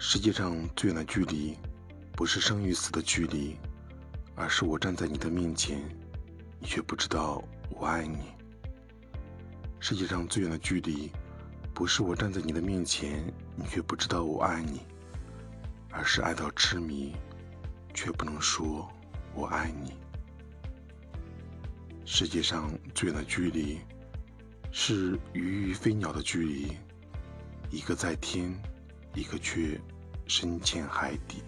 世界上最远的距离，不是生与死的距离，而是我站在你的面前，你却不知道我爱你。世界上最远的距离，不是我站在你的面前，你却不知道我爱你，而是爱到痴迷，却不能说我爱你。世界上最远的距离，是鱼与飞鸟的距离，一个在天。一个却深潜海底。